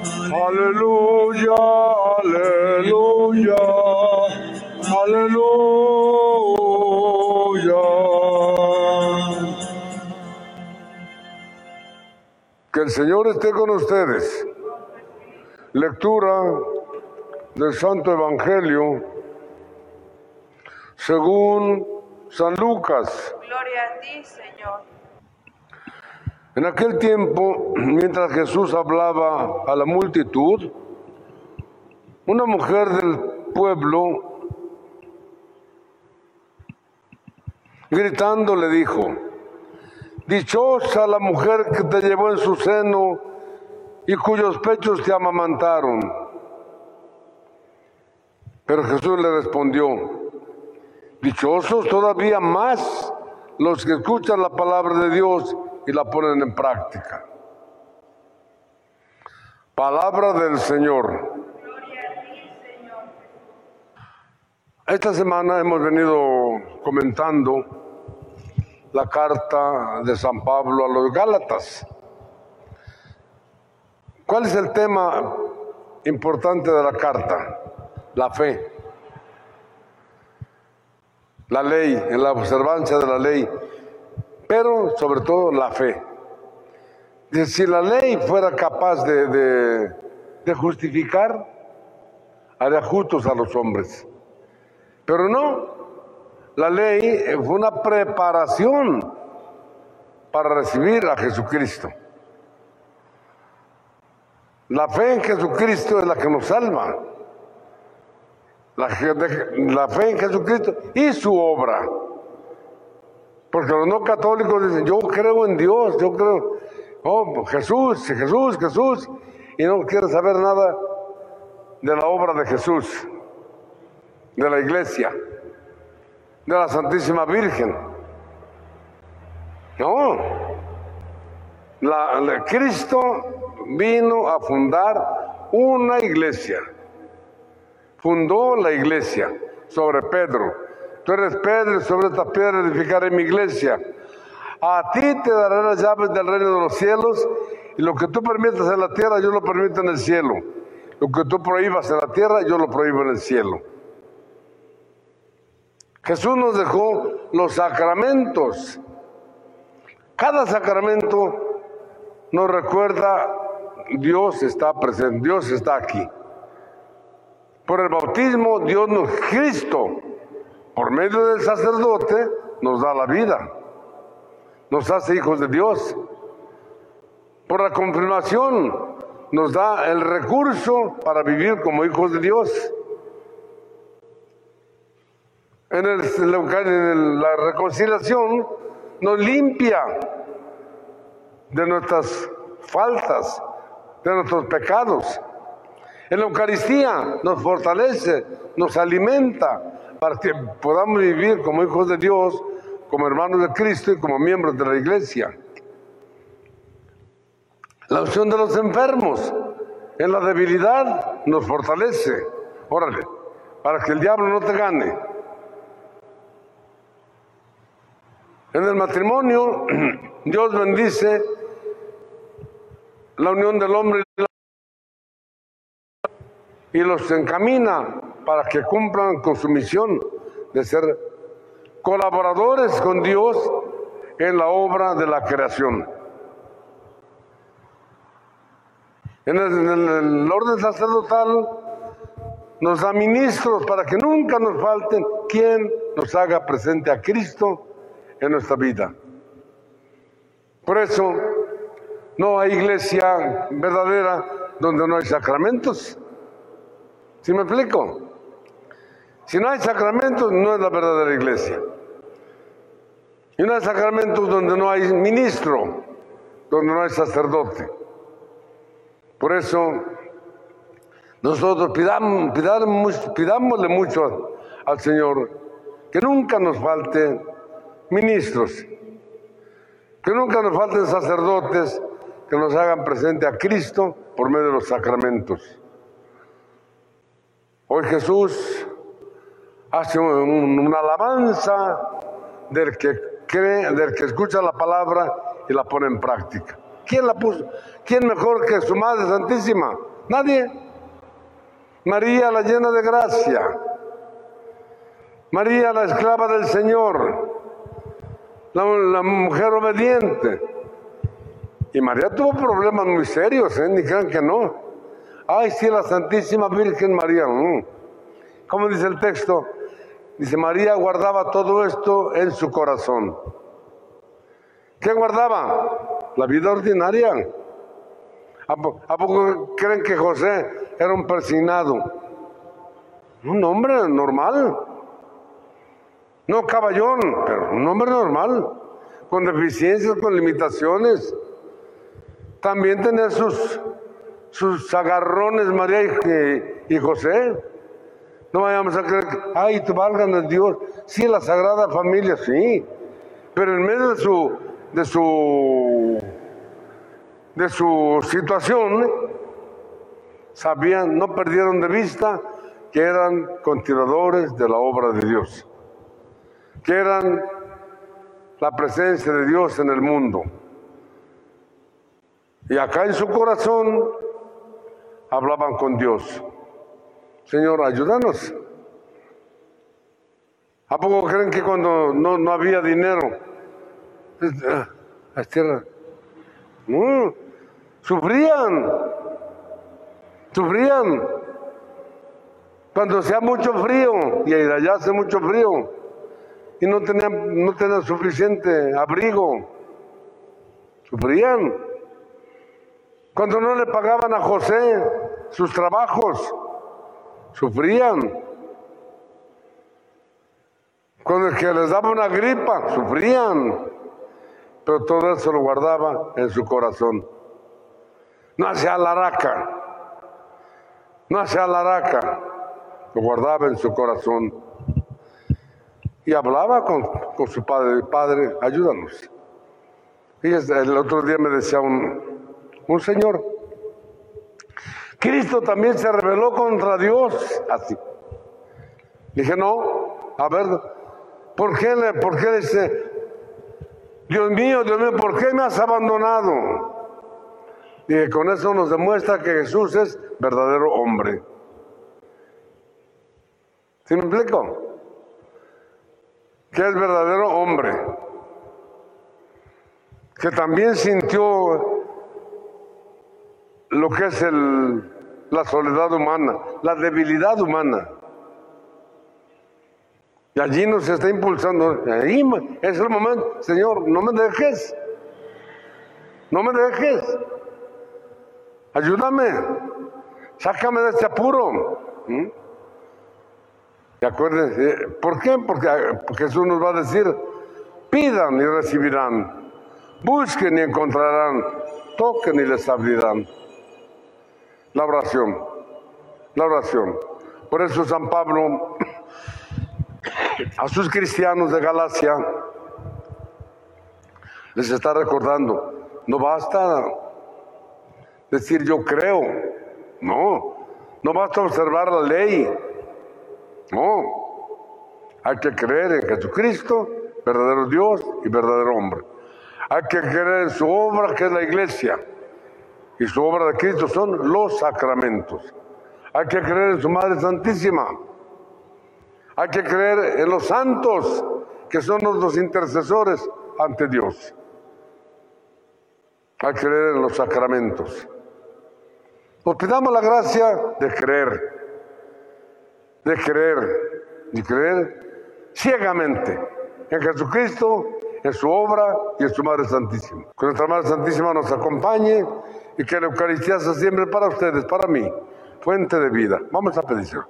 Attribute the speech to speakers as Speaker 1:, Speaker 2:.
Speaker 1: Aleluya, aleluya, aleluya. Que el Señor esté con ustedes. Lectura del Santo Evangelio según San Lucas.
Speaker 2: Gloria a ti, Señor.
Speaker 1: En aquel tiempo, mientras Jesús hablaba a la multitud, una mujer del pueblo, gritando, le dijo, Dichosa la mujer que te llevó en su seno y cuyos pechos te amamantaron. Pero Jesús le respondió, Dichosos todavía más los que escuchan la palabra de Dios y la ponen en práctica. Palabra del Señor. Esta semana hemos venido comentando la carta de San Pablo a los Gálatas. ¿Cuál es el tema importante de la carta? La fe. La ley, en la observancia de la ley, pero sobre todo la fe. Si la ley fuera capaz de, justificar, haría justos a los hombres. Pero no, la ley fue una preparación para recibir a Jesucristo. La fe en Jesucristo es la que nos salva. La, fe en Jesucristo y su obra. Porque los no católicos dicen, yo creo en Dios, yo creo, oh, Jesús, Jesús, Jesús, y no quieren saber nada de la obra de Jesús, de la iglesia, de la Santísima Virgen. No, la, Cristo vino a fundar una iglesia. Fundó la iglesia sobre Pedro. Tú eres Pedro, sobre esta piedra edificaré mi iglesia. A ti te daré las llaves del reino de los cielos y lo que tú permitas en la tierra, yo lo permito en el cielo. Lo que tú prohíbas en la tierra, yo lo prohíbo en el cielo. Jesús nos dejó los sacramentos. Cada sacramento nos recuerda Dios está presente, Dios está aquí. Por el bautismo, Dios nos, Cristo, por medio del sacerdote, nos da la vida, nos hace hijos de Dios. Por la confirmación, nos da el recurso para vivir como hijos de Dios. En, el, en la reconciliación nos limpia de nuestras faltas, de nuestros pecados. En la Eucaristía nos fortalece, nos alimenta para que podamos vivir como hijos de Dios, como hermanos de Cristo y como miembros de la iglesia. La unción de los enfermos en la debilidad nos fortalece. Órale, para que el diablo no te gane. En el matrimonio, Dios bendice la unión del hombre y, la... y los encamina para que cumplan con su misión de ser colaboradores con Dios en la obra de la creación. En el, en el, orden sacerdotal nos da ministros para que nunca nos falten quien nos haga presente a Cristo en nuestra vida. Por eso no hay iglesia verdadera donde no hay sacramentos. ¿Sí me explico? Si no hay sacramentos, no es la verdadera iglesia. Y no hay sacramentos donde no hay ministro, donde no hay sacerdote. Por eso, nosotros pidamos, pidamos, pidámosle mucho al Señor que nunca nos falten ministros, que nunca nos falten sacerdotes que nos hagan presente a Cristo por medio de los sacramentos. Hoy Jesús hace un, una alabanza del que cree, del que escucha la palabra y la pone en práctica. ¿Quién la puso? ¿Quién mejor que su Madre Santísima? Nadie. María la llena de gracia. María la esclava del Señor. La, la mujer obediente. Y María tuvo problemas muy serios, ¿eh? ni crean que no. Ay, sí, la Santísima Virgen María. Mm. ¿Cómo dice el texto? Dice, María guardaba todo esto en su corazón. ¿Qué guardaba? La vida ordinaria. ¿A, po- a poco creen que José era un persignado? Un hombre normal. No caballón, pero un hombre normal. Con deficiencias, con limitaciones. También tenía sus, sus agarrones María y, José. No vayamos a creer que, ay, te valgan el Dios. Sí, la Sagrada Familia, sí. Pero en medio de su, de su, de su situación, sabían, no perdieron de vista que eran continuadores de la obra de Dios. Que eran la presencia de Dios en el mundo. Y acá en su corazón hablaban con Dios. Señor, ayúdanos. ¿A poco creen que cuando no, no había dinero, ah, las tierras, no, sufrían, sufrían. Cuando hacía mucho frío, y allá hace mucho frío, y no tenían, no tenían suficiente abrigo, sufrían. Cuando no le pagaban a José sus trabajos, sufrían. Cuando el que les daba una gripa, sufrían. Pero todo eso lo guardaba en su corazón. No hacía laraca. No hacía laraca. Lo guardaba en su corazón. Y hablaba con, con su padre. Padre, ayúdanos. Y el otro día me decía un, un señor, Cristo también se rebeló contra Dios. Así. Dije, no, a ver, ¿por qué, le, por qué dice, Dios mío, Dios mío, ¿por qué me has abandonado? Dije, con eso nos demuestra que Jesús es verdadero hombre. ¿Sí me explico? Que es verdadero hombre. Que también sintió lo que es el, la soledad humana, la debilidad humana. Y allí nos está impulsando. Ahí es el momento, Señor, no me dejes. No me dejes. Ayúdame. Sácame de este apuro. ¿Mm? Y acuérdense, ¿por qué? Porque, Jesús nos va a decir, pidan y recibirán, busquen y encontrarán, toquen y les abrirán. La oración, la oración. Por eso San Pablo a sus cristianos de Galacia les está recordando, no basta decir yo creo, no, no basta observar la ley, no, hay que creer en Jesucristo, verdadero Dios y verdadero hombre. Hay que creer en su obra que es la iglesia y su obra de Cristo son los sacramentos. Hay que creer en su Madre Santísima. Hay que creer en los santos, que son los intercesores ante Dios. Hay que creer en los sacramentos. Nos pidamos la gracia de creer, de creer, de creer ciegamente en Jesucristo, en su obra y en su Madre Santísima. Que nuestra Madre Santísima nos acompañe y que la Eucaristía sea siempre para ustedes, para mí, fuente de vida. Vamos a pedir.